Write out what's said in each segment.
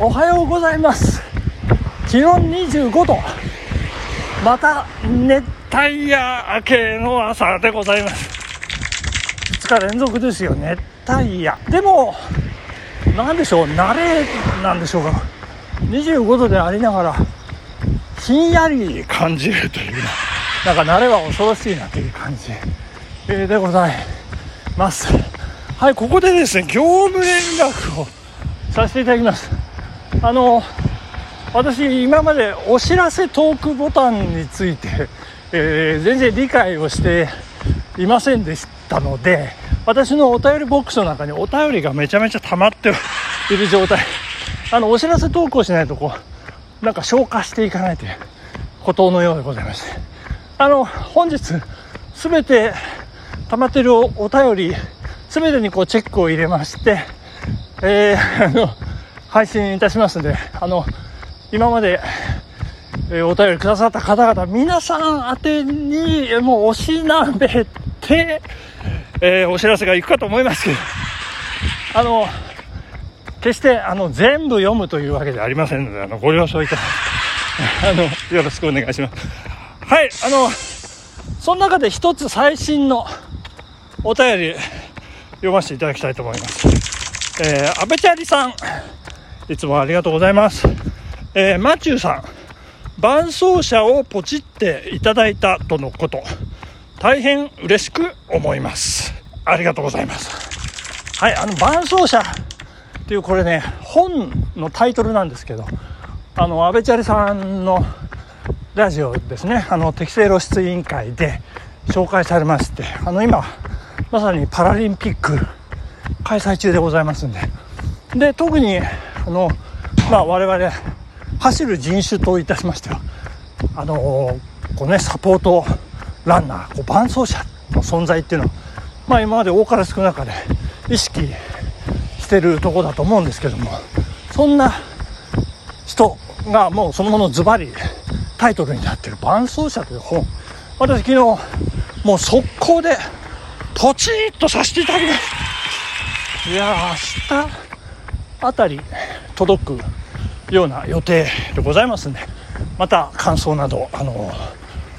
おはようございます。気温25度。また熱帯夜明けの朝でございます。2日連続ですよ。熱帯夜。でも何でしょう。慣れなんでしょうか。25度でありながらひんやり感じるという。なんか慣れは恐ろしいなという感じ、でございます。はいここでですね業務連絡をさせていただきます。あの私今までお知らせトークボタンについて、えー、全然理解をしていませんでしたので私のお便りボックスの中にお便りがめちゃめちゃ溜まっている状態。あのお知らせトークをしないとこうなんか消化していかないということのようでございまして。あの本日全て溜まっているお便り全てにこうチェックを入れましてえー、あの配信いたしますんで、あの、今まで、え、お便りくださった方々、皆さん宛てに、もうおしなべて、えー、お知らせがいくかと思いますけど、あの、決して、あの、全部読むというわけではありませんので、あの、ご了承いただいて、あの、よろしくお願いします。はい、あの、その中で一つ最新のお便り、読ませていただきたいと思います。えー、安倍チャリさん、いつもありがとうございます。えー、マチューさん、伴走者をポチっていただいたとのこと、大変嬉しく思います。ありがとうございます。はい、あの、伴走者っていうこれね、本のタイトルなんですけど、あの、安倍チャリさんのラジオですね、あの、適正露出委員会で紹介されまして、あの、今、まさにパラリンピック開催中でございますんで、で、特にあの、まあ、我々走る人種といたしましてはあのこうねサポートランナーこう伴走者の存在っていうのは、まあ、今まで多かれ少なかで意識してるとこだと思うんですけどもそんな人がもうそのものズバリタイトルになってる「伴走者」という本私昨日もう速攻でポチッとさせていただきますいや明日あたり届くような予定でございますんでまた感想などあの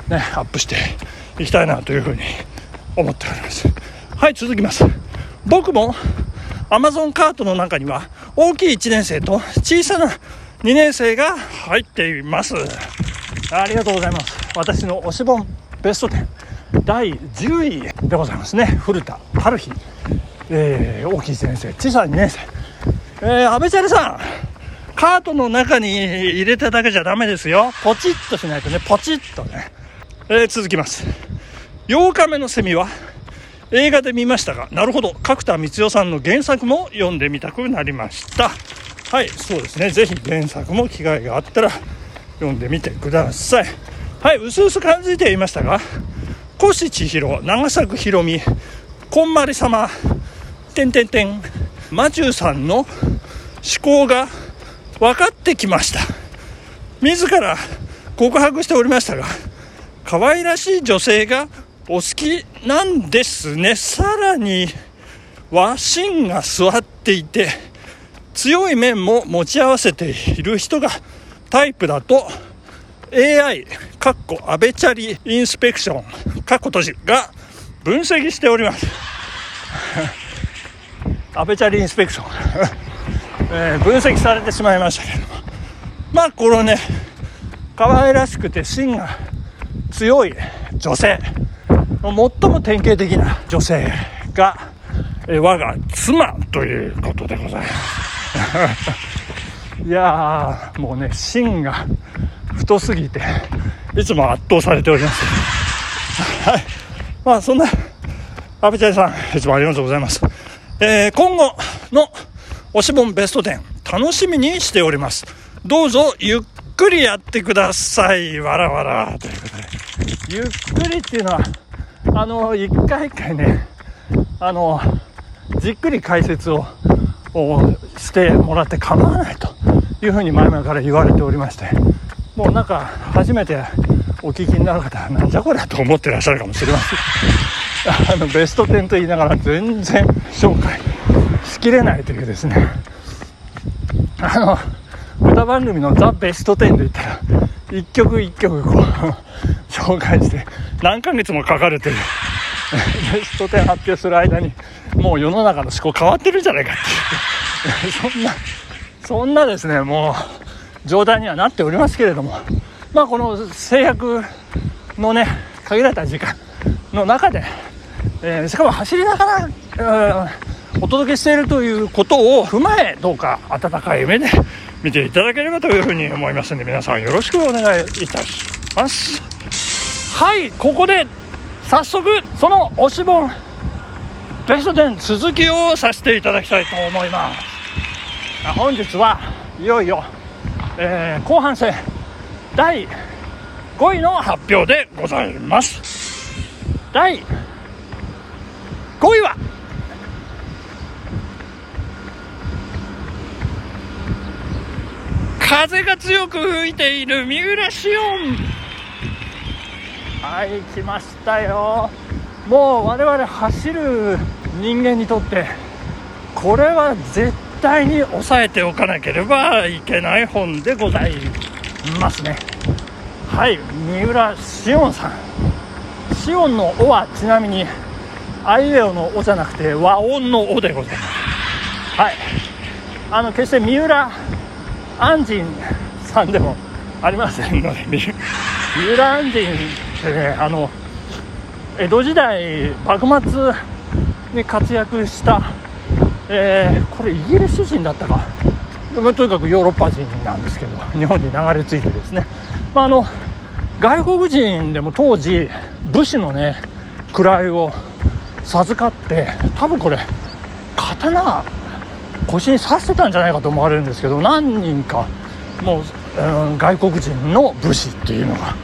ねアップしていきたいなというふうに思っております。はい続きます。僕も Amazon カートの中には大きい1年生と小さな2年生が入っています。ありがとうございます。私の推し本ベスト10第10位でございますね。古田春日、えー、大きい1年生小さな2年生。えー、安倍チャリさん、カートの中に入れただけじゃダメですよ。ポチッとしないとね、ポチッとね。えー、続きます。8日目のセミは映画で見ましたが、なるほど、角田光代さんの原作も読んでみたくなりました。はい、そうですね。ぜひ原作も機会があったら読んでみてください。はい、うすうす感じていましたが、越千尋、長作ひろみ、こんまり様、てんてんてん、マチューさんの思考が分かってきました。自ら告白しておりましたが可愛らしい女性がお好きなんですね。さらには芯が座っていて強い面も持ち合わせている人がタイプだと AI かっこアベチャリインスペクションかっこ閉じが分析しております。アベチャリインスペクション、えー、分析されてしまいましたけども。まあこのね可愛らしくて芯が強い女性。最も典型的な女性が、えー、我が妻ということでございます。いやもうね芯が太すぎていつも圧倒されております。はい。まあそんな阿部ちゃんさんいつもありがとうございます。えー、今後の推し本ベスト10楽しみにしております。どうぞゆっくりやってください。わらわら。ということで。ゆっくりっていうのは、あの、一回一回ね、あの、じっくり解説をしてもらって構わないというふうに前々から言われておりまして、もうなんか初めてお聞きになる方はなんじゃこりゃと思ってらっしゃるかもしれません。あのベスト10と言いながら全然紹介しきれないというですね。あの田番組のザ・ベスト10で言ったら一曲一曲こう紹介して何ヶ月もかかるというベスト10発表する間にもう世の中の思考変わってるんじゃないかっていうそんなそんなですねもう状態にはなっておりますけれども。まあこの制約のね限られた時間の中で、えー、しかも走りながら、えー、お届けしているということを踏まえどうか温かい目で見ていただければというふうに思います。ので皆さんよろしくお願いいたしますはいここで早速その推し本ベスト10続きをさせていただきたいと思います。本日はいよいよ、えー、後半戦第5位の発表でございます。第5位は？風が強く吹いている三浦紫音。はい来ましたよ。もう我々走る人間にとってこれは絶対に押さえておかなければいけない本でございますね。はい三浦紫音さん。紫音の「お」はちなみにあいうえおの「お」じゃなくて和音の「お」でございます。はい。あの決して三浦安仁さんでもありませんので三浦安仁ってねあの江戸時代幕末に活躍した、えー、これイギリス人だったか。とにかくヨーロッパ人なんですけど日本に流れ着いてですね、まあ、あの外国人でも当時武士のね位を授かって多分これ刀腰に刺してたんじゃないかと思われるんですけど何人かもう、うん、外国人の武士っていうのが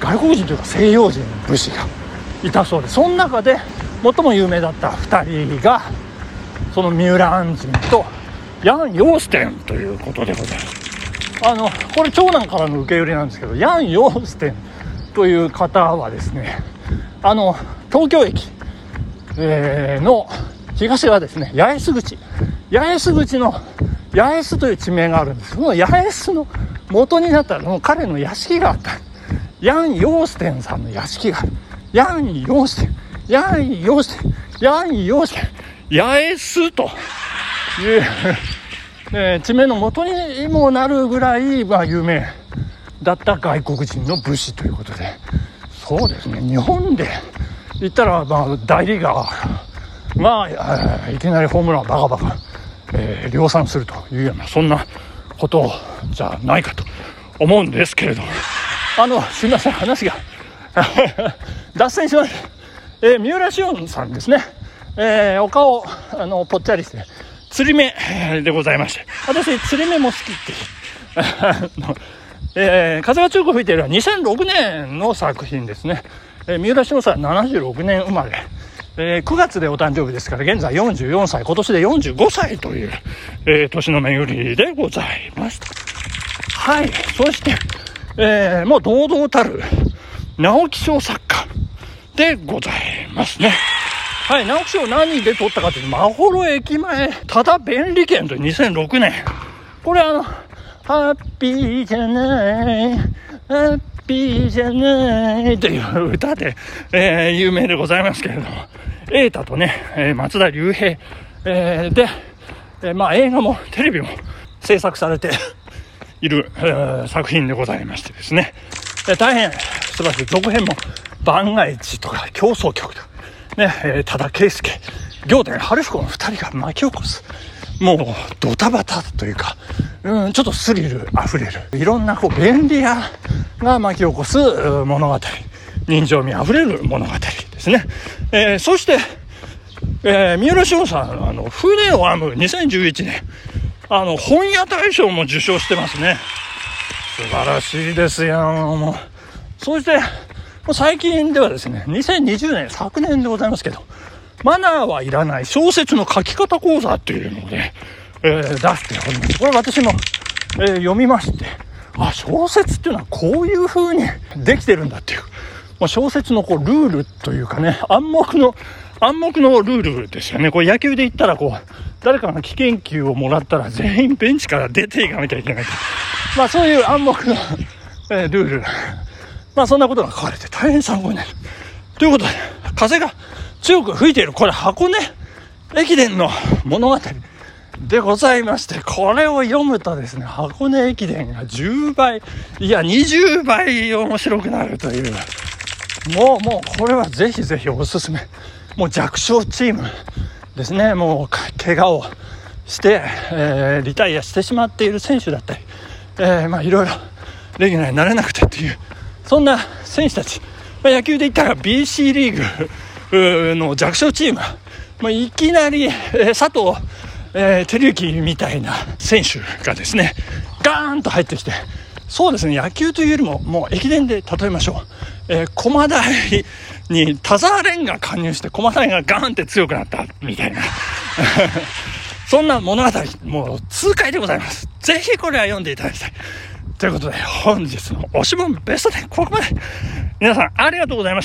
外国人というか西洋人の武士がいたそうでその中で最も有名だった2人がその三浦安人とヤン・ヨーステンということでございます。あのこれ長男からの受け売りなんですけどヤン・ヨーステンという方はですねあの東京駅、えー、の東側ですね。八重洲口。八重洲口の八重洲という地名があるんです。その八重洲の元になったの彼の屋敷があった。ヤン・ヨーステンさんの屋敷がある。ヤン・ヨーステン。ヤン・ヨーステン。ヤン・ヨーステン。八重洲というえー、地名の元にもなるぐらい、まあ、有名だった外国人の武士ということで。そうですね。日本で言ったら、まあ、大リーガー。が、いきなりホームランバカバカ、えー、量産するというようなそんなことじゃないかと思うんですけれど。もあのすいません話が。脱線しました、えー、三浦紫音さんですね、えー、お顔あのぽっちゃりして釣り目でございまして、私、釣り目も好きっていう。えー、風が強く吹いているのは2006年の作品ですね。えー、三浦翔さん76年生まれ。えー、9月でお誕生日ですから、現在44歳、今年で45歳という、えー、年の巡りでございました。はい。そして、えー、もう堂々たる直木賞作家でございますね。はい、直木賞何で取ったかというと、まほろ駅前、ただ便利券という2006年。これあの、ハッピーじゃない、ハッピーじゃないという歌で、えー、有名でございますけれども、瑛太とね、え、松田龍平、えー、で、えー、まあ映画もテレビも制作されている、えー、作品でございましてですね、えー、大変素晴らしい。続編も万が一とか競争曲とか、ね、えー、多田圭介、仰天春彦の二人が巻き起こす、もうドタバタというか、うん、ちょっとスリル溢れる、いろんなこう便利屋が巻き起こす物語、人情味溢れる物語ですね。えー、そして、えー、三浦翔さん、あの、船を編む2011年、あの、本屋大賞も受賞してますね。素晴らしいですよ、もう。そして、最近ではですね、2020年、昨年でございますけど、マナーはいらない小説の書き方講座っていうので、えー、出しております。これ私も、えー、読みまして、あ、小説っていうのはこういう風にできてるんだっていう、まあ、小説のこうルールというかね、暗黙の暗黙のルールですよね。これ野球で言ったらこう、誰かが危険球をもらったら全員ベンチから出ていかなきゃいけない。まあそういう暗黙の、えー、ルール。まあそんなことが書かれて大変参考になる。ということで、風が強く吹いている。これ箱根？駅伝の物語でございまして、これを読むとですね、箱根駅伝が10倍、いや20倍面白くなるという。もうもうこれはぜひぜひおすすめ。もう弱小チームですね、もう怪我をして、えー、リタイアしてしまっている選手だったり、えー、まあいろいろレギュラーになれなくてっていう、そんな選手たち、まあ、野球で言ったら BC リーグの弱小チーム、まあ、いきなり、え、佐藤、えー、照之みたいな選手がですね、ガーンと入ってきて、そうですね、野球というよりも、もう駅伝で例えましょう。えー、駒台に田沢蓮が加入して駒台がガーンって強くなったみたいな。そんな物語、もう痛快でございます。ぜひこれは読んでいただきたい。ということで、本日の推し本ベスト10、ここまで。皆さんありがとうございました。